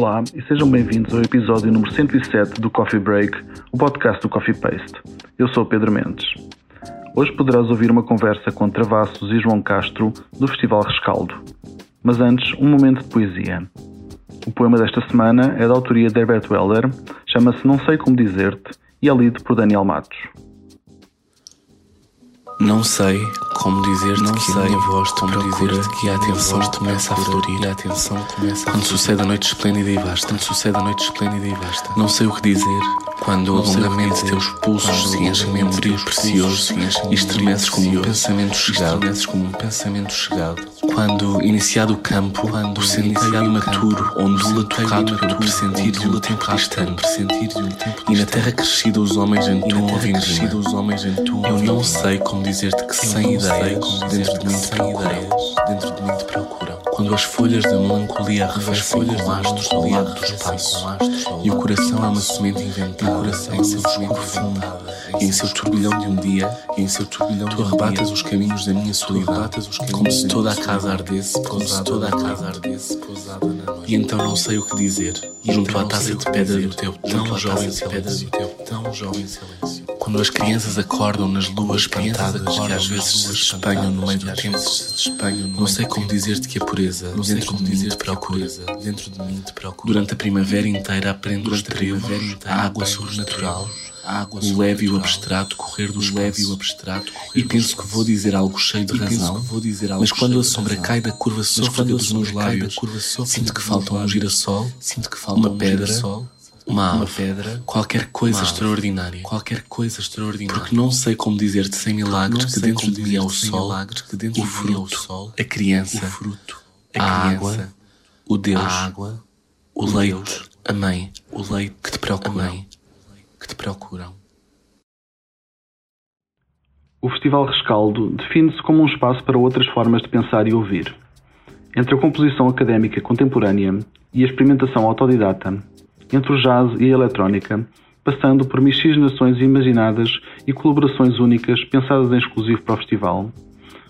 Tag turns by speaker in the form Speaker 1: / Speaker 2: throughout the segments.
Speaker 1: Olá e sejam bem-vindos ao episódio número 107 do Coffee Break, o podcast do Coffee Paste. Eu sou Pedro Mendes. Hoje poderás ouvir uma conversa com Travassos e João Castro do Festival Rescaldo. Mas antes, um momento de poesia. O poema desta semana é da autoria de Herbert Weller, chama-se Não Sei Como Dizer-te e é lido por Daniel Matos.
Speaker 2: Não sei como dizer não que sei, a minha voz te procura que a atenção começa a florir, a atenção começa a Quando sucede a noite esplêndida e vasta, quando sucede a noite esplêndida e vasta. Não sei o que dizer quando alongamente teus pulsos se enchem de um brilho precioso e estremeces como um pensamento chegado, como um pensamento chegado. Quando iniciado o campo, quando o sentido imaturo ondula tocado pelo pressentir de um tempo distante, e na terra crescida os homens entoam a vindima. Eu não sei como dizer-te que sem ideias dentro de mim te procuram. Dentro de mim te procuram. Quando as folhas da melancolia arrefecem com astros ao lado do espaço e o coração é uma semente inventada em seu jogo profundo e em seu turbilhão de um dia e em seu turbilhão tu arrebatas os caminhos da minha solidão como se toda a casa ardesse como se toda a casa ardesse pousada na noite. e então não sei o que dizer junto à taça de pedra do teu tão jovem silêncio. tão jovem silêncio quando as crianças acordam nas luas espantadas que às vezes se espanham no meio do tempo. não sei como dizer-te que a pureza dentro de mim te procura dentro de mim te procura durante a primavera inteira aprendo os trevos a água sobrenatural. o leve e o abstrato correr do leve e o abstrato e penso que vou dizer algo cheio de razão mas quando a sombra cai da curva sôfrega dos meus lábios sinto que falta um girassol sinto que falta uma pedra uma ave, pedra, qualquer coisa extraordinária, qualquer coisa extraordinária. Porque não sei como dizer-te sem milagres que dentro de mim é o sol, que dentro o fruto, a criança, o fruto, a, água, o Deus, a água, o, leite, a mãe, o leite que te procuram, que te procuram.
Speaker 1: O Festival Rescaldo define-se como um espaço para outras formas de pensar e ouvir. Entre a composição académica contemporânea e a experimentação autodidata, entre o jazz e a eletrónica, passando por miscigenações imaginadas e colaborações únicas pensadas em exclusivo para o festival.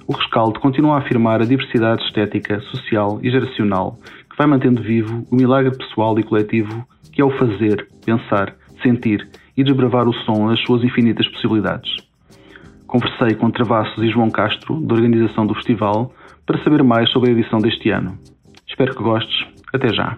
Speaker 1: O Rescaldo continua a afirmar a diversidade estética, social e geracional que vai mantendo vivo o milagre pessoal e coletivo que é o fazer, pensar, sentir e desbravar o som nas suas infinitas possibilidades. Conversei com Travassos e João Castro, da organização do festival, para saber mais sobre a edição deste ano. Espero que gostes. Até já!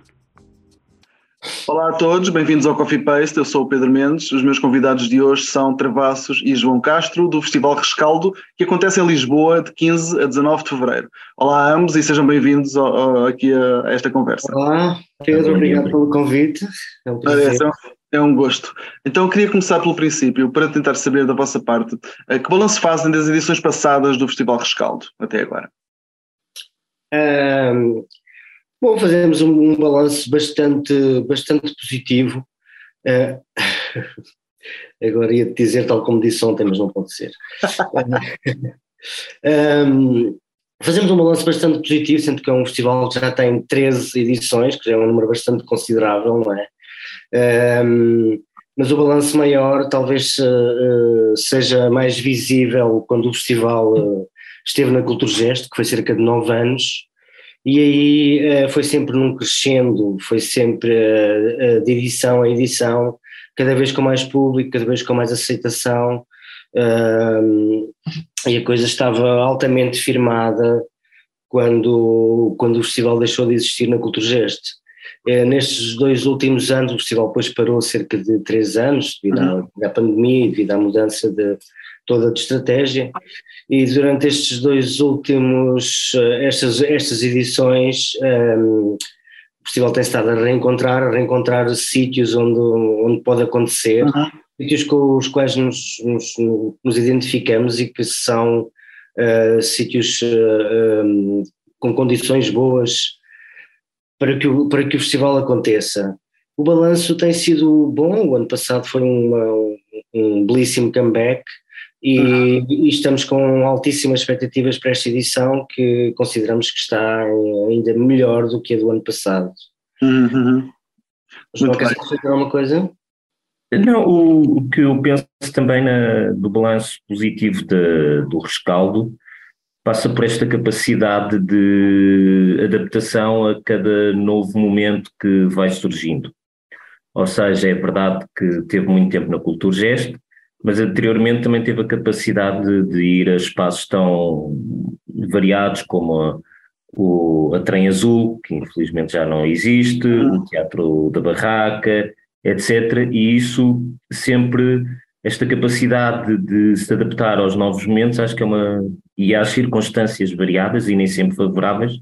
Speaker 1: Olá a todos, bem-vindos ao Coffee Paste. Eu sou o Pedro Mendes. Os meus convidados de hoje são Travassos e João Castro, do Festival Rescaldo, que acontece em Lisboa de 15 a 19 de fevereiro. Olá a ambos e sejam bem-vindos aqui a, a, esta conversa.
Speaker 3: Olá, Pedro, obrigado pelo convite.
Speaker 1: É um, é um gosto. Então eu queria começar pelo princípio, para tentar saber da vossa parte, eh, que balanço fazem das edições passadas do Festival Rescaldo até agora?
Speaker 3: Um, Bom, fazemos um, um balanço bastante, bastante positivo. Uh, agora ia-te dizer tal como disse ontem, mas não pode ser. um, fazemos um balanço bastante positivo, sendo que é um festival que já tem 13 edições, que já é um número bastante considerável, não é? Um, mas o balanço maior talvez uh, seja mais visível quando o festival uh, esteve na Culturgest, que foi cerca de 9 anos, e aí eh, foi sempre num crescendo, foi sempre eh, eh, de edição a edição, cada vez com mais público, cada vez com mais aceitação, e a coisa estava altamente firmada quando, quando o festival deixou de existir na Culturgest. Nestes dois últimos anos, o festival depois parou cerca de três anos, devido à, uhum. à pandemia e devido à mudança de, toda de estratégia e durante estes dois últimos, eh, estas, estas edições, um, ehm, o festival tem estado a reencontrar, a reencontrar sítios onde, onde pode acontecer, uhum. sítios com os quais nos, nos, nos identificamos e que são uh, sítios uh, eh, um, ehm, com condições boas para que, o, para que o festival aconteça. O balanço tem sido bom, o ano passado foi uma, um belíssimo comeback, e, uhum. e, estamos com altíssimas expectativas para esta edição que consideramos que está ainda melhor do que a do ano passado.
Speaker 1: Uhum.
Speaker 3: João, queres dizer alguma coisa?
Speaker 4: Não, o, o, que eu penso também na, do balanço positivo de, do rescaldo passa por esta capacidade de adaptação a cada novo momento que vai surgindo. Ou seja, é verdade que teve muito tempo na Cultura Gesto, mas anteriormente também teve a capacidade de, de ir a espaços tão variados como a, o, a Trem Azul, que infelizmente já não existe, o Teatro da Barraca, etc. E isso sempre esta capacidade de se adaptar aos novos momentos, acho que é uma. e às circunstâncias variadas e nem sempre favoráveis,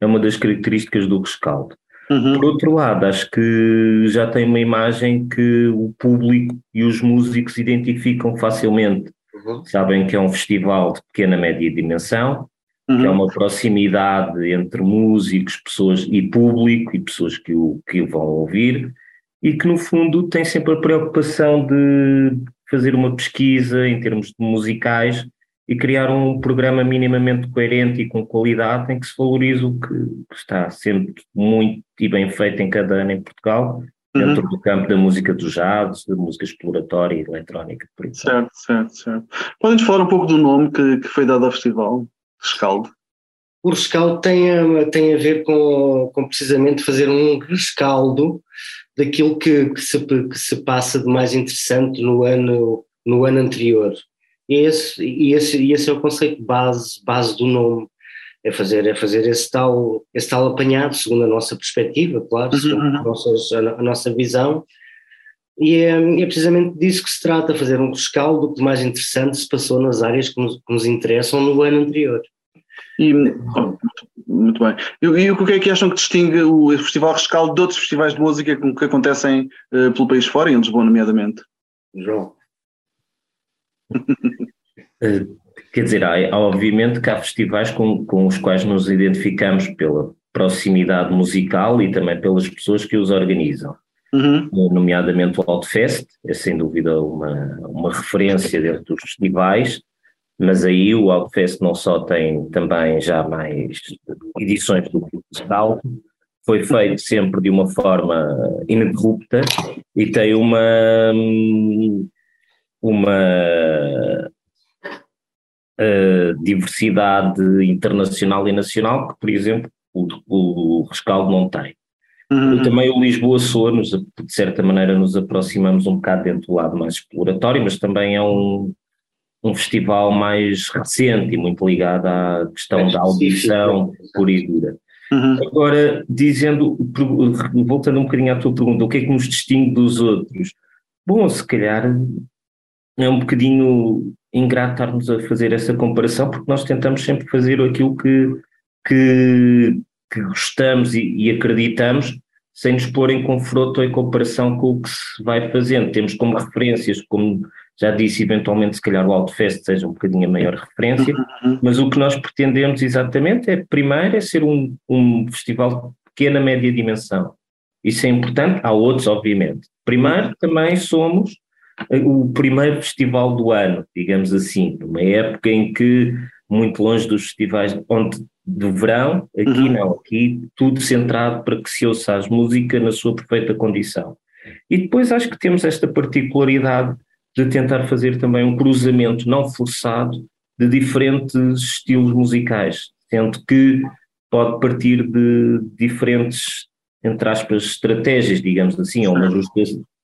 Speaker 4: é uma das características do rescaldo. Uhum. Por outro lado, acho que já tem uma imagem que o público e os músicos identificam facilmente. Uhum. Sabem que é um festival de pequena média dimensão, uhum. que é uhum. uma proximidade entre músicos, pessoas e público e pessoas que o, que o vão ouvir, e que no fundo tem sempre a preocupação de fazer uma pesquisa em termos de musicais e criar um programa minimamente coerente e com qualidade em que se valorize o que está sempre muito e bem feito em cada ano em Portugal, dentro uhum. do campo da música do jazz, da música exploratória e eletrónica. Por
Speaker 1: isso. Certo, certo, certo. Podem-nos falar um pouco do nome que, que foi dado ao festival, Rescaldo?
Speaker 3: O rescaldo tem a, tem a ver com, com precisamente fazer um rescaldo daquilo que, que, se, que se passa de mais interessante no ano, no ano anterior. E esse, e esse, esse é o conceito base, base do nome. É fazer, é fazer esse, tal, esse tal apanhado, segundo a nossa perspectiva, claro, uhum, segundo uhum. a, nossa, a, nossa visão. E é, é, precisamente disso que se trata, fazer um rescaldo do que mais interessante se passou nas áreas que nos, que nos interessam no ano anterior.
Speaker 1: E, oh, muito bem. E, e, o que é que acham que distingue o Festival Rescaldo de outros festivais de música que, que acontecem uh, pelo país fora, em Lisboa, nomeadamente?
Speaker 3: João.
Speaker 4: Eh, quer dizer, há, obviamente que há festivais com, com os quais nos identificamos pela proximidade musical e também pelas pessoas que os organizam. Uhum. Nomeadamente o Altfest, é sem dúvida uma, uma referência dentro dos festivais, mas aí o Outfest não só tem também já mais edições do festival, foi feito sempre de uma forma ininterrupta e tem uma uma uh, diversidade internacional e nacional que, por exemplo, o, o rescaldo não tem. Uhum. Também o Lisboa Soa, nos, de certa maneira, nos aproximamos um bocado dentro do lado mais exploratório, mas também é um, um festival mais recente e muito ligado à questão é da audição pura e dura. Uhum. Agora, dizendo, voltando um bocadinho à tua pergunta, o que é que nos distingue dos outros? Bom, se calhar é um bocadinho ingrato estarmos a fazer essa comparação, porque nós tentamos sempre fazer aquilo que, que, que gostamos e, e acreditamos, sem nos pôr em confronto ou em comparação com o que se vai fazendo. Temos como referências, como já disse, eventualmente, se calhar o Outfest seja um bocadinho a maior referência, uhum. mas o que nós pretendemos exatamente é, primeiro, é ser um, um festival de pequena, média dimensão. Isso é importante, há outros, obviamente. Primeiro, também somos o primeiro festival do ano, digamos assim, numa época em que, muito longe dos festivais onde, do verão, aqui uhum. não, aqui tudo centrado para que se ouça as músicas na sua perfeita condição. E depois acho que temos esta particularidade de tentar fazer também um cruzamento não forçado de diferentes estilos musicais, sendo que pode partir de diferentes, entre aspas, estratégias, digamos assim, ou uma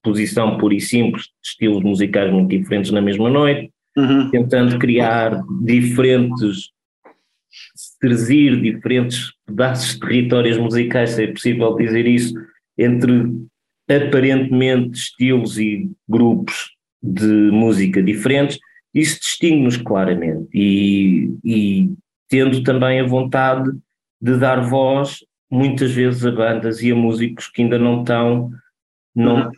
Speaker 4: justaposição pura e simples de estilos musicais muito diferentes na mesma noite, uhum. tentando criar diferentes, trazir diferentes pedaços de territórios musicais, se é possível dizer isso, entre aparentemente estilos e grupos de música diferentes, isso distingue-nos claramente e, e tendo também a vontade de dar voz muitas vezes a bandas e a músicos que ainda não estão, não, uhum.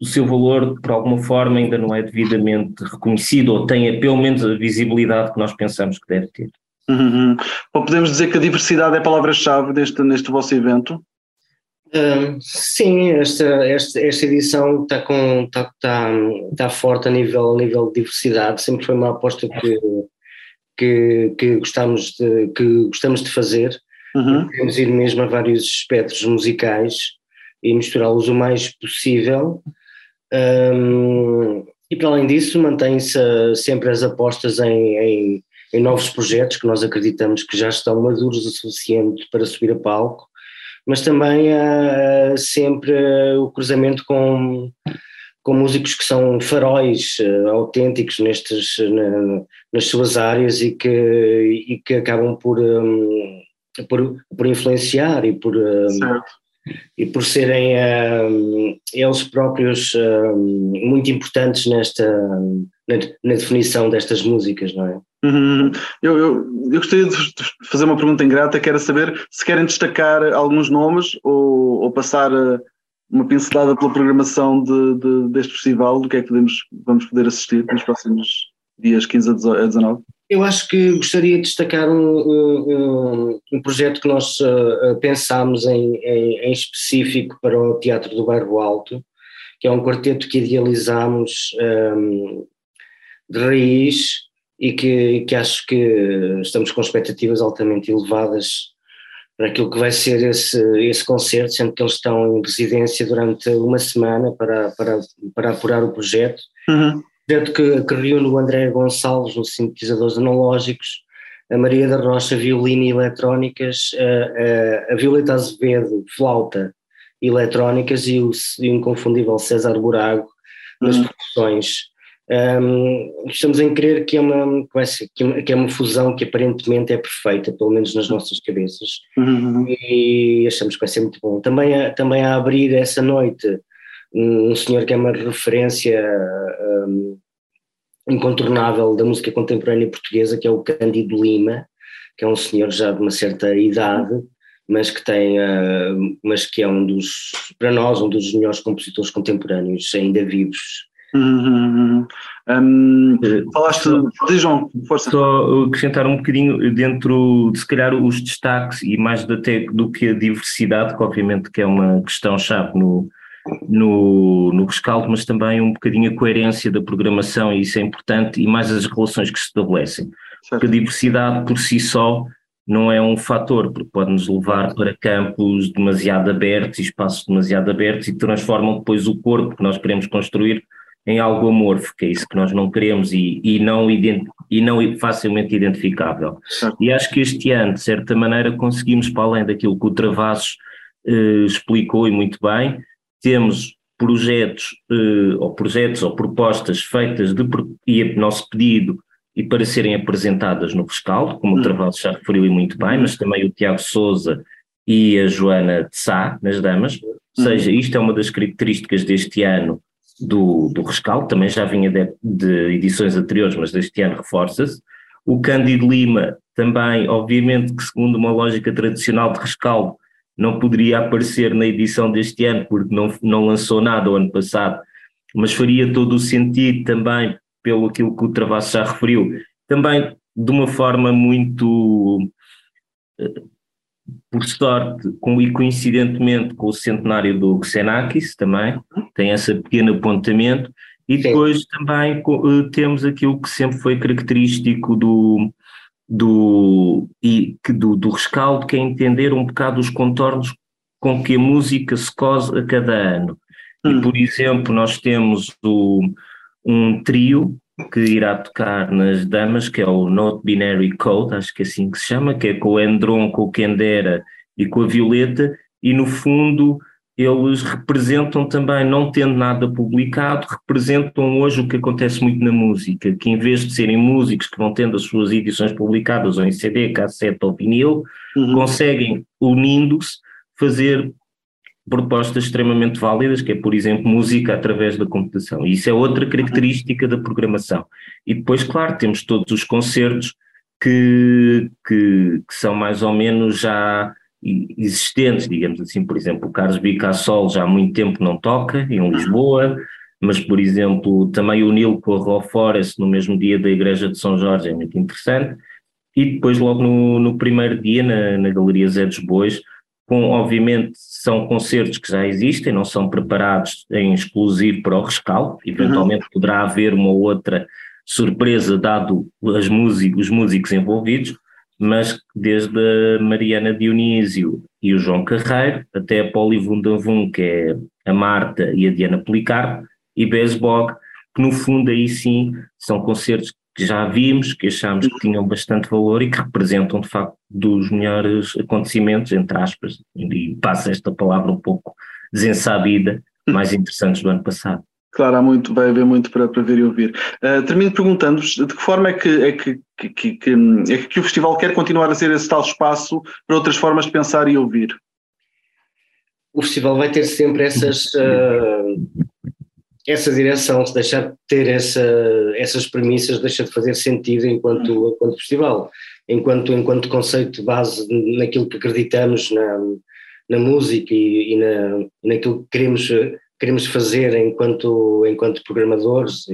Speaker 4: O seu valor por alguma forma ainda não é devidamente reconhecido ou tem pelo menos a visibilidade que nós pensamos que deve ter.
Speaker 1: Uhum. podemos dizer que a diversidade é a palavra-chave neste, neste vosso evento?
Speaker 3: sim, esta, esta, esta edição está, com, está, está, está forte a nível, a nível de diversidade, sempre foi uma aposta que, que, que, gostamos, de, que gostamos de fazer. Uhum. Ir mesmo a vários espectros musicais e misturá-los o mais possível. Um, e para além disso, mantém-se sempre as apostas em, em, em novos projetos que nós acreditamos que já estão maduros o suficiente para subir a palco, mas também há sempre o cruzamento com, com músicos que são faróis uh, autênticos nestes, na, nas suas áreas e que, e que acabam por, um, por, por influenciar e por, um, e por serem um, eles próprios muito importantes nesta na, na, definição destas músicas, não é?
Speaker 1: Uhum. Eu, eu, eu, gostaria de fazer uma pergunta ingrata, que era saber se querem destacar alguns nomes ou, ou passar eh, uma pincelada pela programação de, de, deste festival, do que é que podemos, vamos poder assistir nos próximos dias 15 a 19?
Speaker 3: Eu acho que gostaria de destacar um, um, um projeto que nós uh, pensámos em, em, em, específico para o Teatro do Bairro Alto, que é um quarteto que idealizámos um, de raiz e que, que acho que estamos com expectativas altamente elevadas para aquilo que vai ser esse, esse concerto, sendo que eles estão em residência durante uma semana para, para, para apurar o projeto. Uhum. Projeto que, que reúne o André Gonçalves nos sintetizadores analógicos, a Maria da Rocha, violino e eletrónicas, a, a, a Violeta Azevedo, flauta e eletrónicas e o, e o inconfundível César Burago nas uhum. percussões. Um, estamos em crer que é, uma, que é uma fusão que aparentemente é perfeita, pelo menos nas nossas cabeças, uhum. e achamos que vai ser muito bom. Também a, também a abrir essa noite um senhor que é uma referência um, incontornável da música contemporânea portuguesa, que é o Cândido Lima, que é um senhor já de uma certa idade, mas que tem, uh, mas que é um dos, para nós, um dos melhores compositores contemporâneos ainda vivos
Speaker 1: Uhum, Um, falaste, de João, força.
Speaker 4: Só acrescentar um bocadinho dentro de se calhar os destaques e mais até do que a diversidade, que obviamente que é uma questão-chave no, no, no rescaldo, mas também um bocadinho a coerência da programação, e isso é importante, e mais as relações que se estabelecem. Certo. Porque a diversidade por si só não é um fator, porque pode nos levar para campos demasiado abertos e espaços demasiado abertos e transformam depois o corpo que nós queremos construir em algo amorfo, que é isso que nós não queremos e, e, não, e não facilmente identificável. E acho que este ano, de certa maneira, conseguimos, para além daquilo que o Travassos eh, explicou e muito bem, temos projetos, eh, ou projetos ou propostas feitas de, e a nosso pedido e para serem apresentadas no Rescaldo, como hum. o Travassos já referiu e muito bem, mas também o Tiago Souza e a Joana de Sá, nas damas, ou seja, isto é uma das características deste ano do, do rescaldo, também já vinha de, de edições anteriores, mas deste ano reforça-se. O Cândido Lima também, obviamente que segundo uma lógica tradicional de rescaldo, não poderia aparecer na edição deste ano, porque não, não lançou nada o ano passado, mas faria todo o sentido também, pelo aquilo que o Travasso já referiu, também de uma forma muito eh, por sorte, com, e coincidentemente com o centenário do Xenakis também, tem esse pequeno apontamento, e depois Sim. também uh, temos aquilo que sempre foi característico do, do, e, que do, do rescaldo, que é entender um bocado os contornos com que a música se cose a cada ano. Hum. E, por exemplo, nós temos o, um trio que irá tocar nas damas, que é o Not Binary Code, acho que é assim que se chama, que é com o Endron, com o Kendera e com a Violeta, e no fundo eles representam também, não tendo nada publicado, representam hoje o que acontece muito na música, que em vez de serem músicos que vão tendo as suas edições publicadas ou em CD, cassete ou vinil, uhum. conseguem, unindo-se, fazer propostas extremamente válidas, que é, por exemplo, música através da computação. E isso é outra característica da programação. E depois, claro, temos todos os concertos que, que, que são mais ou menos já existentes, digamos assim, por exemplo, o Carlos Bicassol já há muito tempo não toca em Lisboa, mas, por exemplo, também o Nil com a Raw Forest no mesmo dia da Igreja de São Jorge é muito interessante, e depois logo no, no primeiro dia na, na Galeria Zé dos Bois, com, obviamente, são concertos que já existem, não são preparados em exclusivo para o rescaldo, eventualmente uhum. poderá haver uma outra surpresa dado as músicos, os músicos envolvidos, mas desde a Mariana Dionísio e o João Carreiro, até a Poli Vundavum, que é a Marta e a Diana Policarpo, e Besbog, que no fundo aí sim são concertos que já vimos, que achamos que tinham bastante valor e que representam de facto dos melhores acontecimentos, entre aspas, e passa esta palavra um pouco desensabida, mais interessantes do ano passado.
Speaker 1: Claro, há muito, vai haver muito para, para ver e ouvir. Uh, termino perguntando-vos de que forma é que, é que, que, que, é que o festival quer continuar a ser esse tal espaço para outras formas de pensar e ouvir?
Speaker 3: O festival vai ter sempre essas, uh, essa direção, se deixar de ter essa, essas premissas, deixa de fazer sentido enquanto, festival, enquanto, enquanto conceito base naquilo que acreditamos na, na música e, e, na, naquilo que queremos queremos fazer enquanto, enquanto programadores,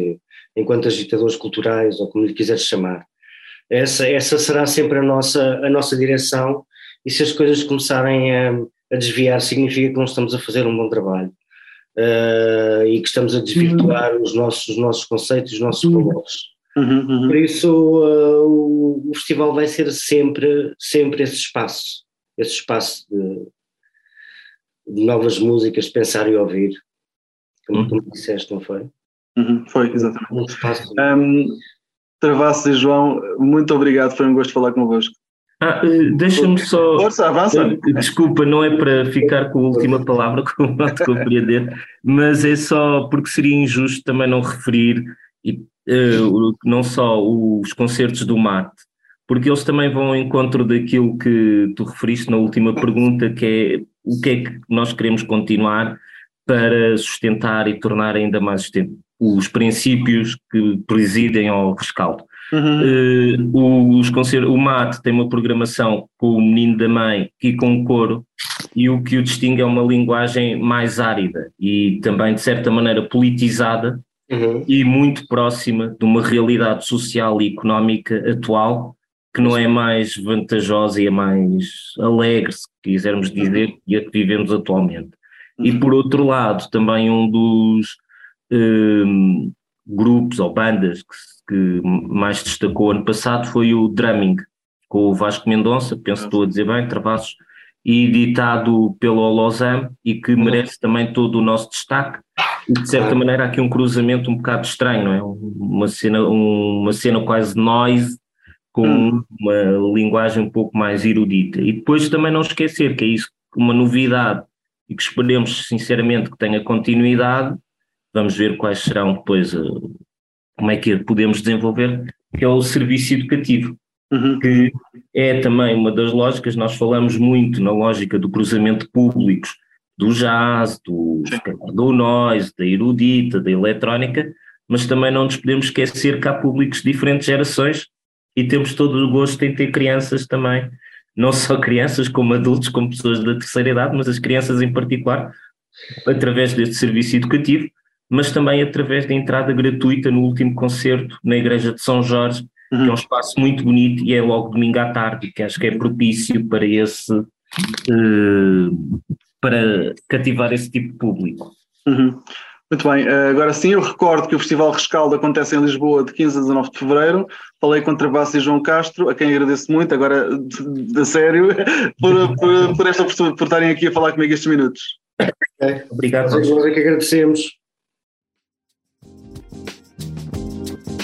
Speaker 3: enquanto agitadores culturais, ou como lhe quiseres chamar. Essa, essa será sempre a nossa, a nossa direção, e se as coisas começarem a, a desviar, significa que não estamos a fazer um bom trabalho. Uh, e que estamos a desvirtuar uhum. os, nossos, os nossos conceitos, os nossos uhum. valores. Uhum, uhum. Por isso, uh, o, o, festival vai ser sempre, sempre esse espaço, esse espaço de, de novas músicas, pensar e ouvir como uhum. tu me disseste, não foi?
Speaker 1: Uhum, foi, exatamente. Um. Um, Travassos e João, muito obrigado, foi um gosto falar convosco.
Speaker 4: Ah, eh, deixa-me só.
Speaker 1: Força, avança.
Speaker 4: Eh, desculpa, não é para ficar com a última palavra, como pode compreender, mas é só porque seria injusto também não referir e, uh, não só os concertos do Mate, porque eles também vão ao encontro daquilo que tu referiste na última pergunta, que é o que é que nós queremos continuar para sustentar e tornar ainda mais os princípios que presidem ao rescaldo. Uhum. Uh, os o MAT tem uma programação com o menino da mãe e com o coro, e o que o distingue é uma linguagem mais árida e também, de certa maneira, politizada uhum. e muito próxima de uma realidade social e económica atual que não é mais vantajosa e é mais alegre, se quisermos dizer, e a que vivemos atualmente. E por outro lado, também um dos um, grupos ou bandas que, que, mais destacou ano passado foi o Drumming, com o Vasco Mendonça, penso que estou a dizer bem, Travassos, e editado pelo Olozam e que uhum. merece também todo o nosso destaque. E de certa maneira, há aqui um cruzamento um bocado estranho, não é? Uma cena, uma cena quase noise, com hum. uma linguagem um pouco mais erudita. E depois também não esquecer que é isso, uma novidade e que esperemos sinceramente que tenha continuidade. Vamos ver quais serão depois, eh, como é que podemos desenvolver, que é o serviço educativo, uhum. que é também uma das lógicas, nós falamos muito na lógica do cruzamento de públicos, do jazz, do, do noise, da erudita, da eletrónica, mas também não nos podemos esquecer que há públicos de diferentes gerações e temos todo o gosto em ter crianças também não só crianças, como adultos, como pessoas da terceira idade, mas as crianças em particular, através deste serviço educativo, mas também através da entrada gratuita no último concerto na Igreja de São Jorge, uhum. que é um uhum. espaço muito bonito e é logo domingo à tarde, que acho que é propício para esse uh, para cativar esse tipo de público.
Speaker 1: Uhum. Muito bem, eh, agora sim, eu recordo que o Festival Rescaldo acontece em Lisboa de 15 a 19 de fevereiro. Falei com Travassos e João Castro, a quem agradeço muito, agora de, sério, por, por, por, esta por, por estarem aqui a falar comigo estes minutos.
Speaker 3: Okay. Obrigado, nós é que agradecemos.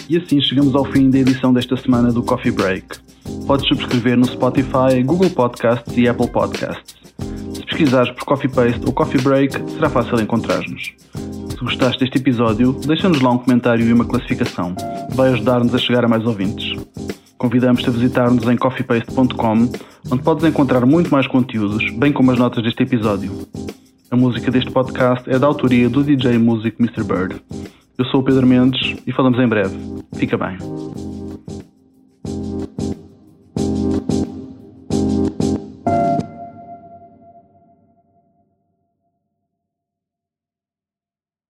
Speaker 1: E assim chegamos ao fim da edição desta semana do Coffee Break. Podes subscrever no Spotify, Google Podcasts e Apple Podcasts. Se pesquisares por Coffee Paste ou Coffee Break, será fácil encontrar-nos. Se gostaste deste episódio, deixa-nos lá um comentário e uma classificação. Vai ajudar-nos a chegar a mais ouvintes. Convidamos-te a visitar-nos em coffeepaste.com, onde podes encontrar muito mais conteúdos, bem como as notas deste episódio. A música deste podcast é da autoria do DJ Music Mr. Bird. Eu sou o Pedro Mendes e falamos em breve. Fica bem.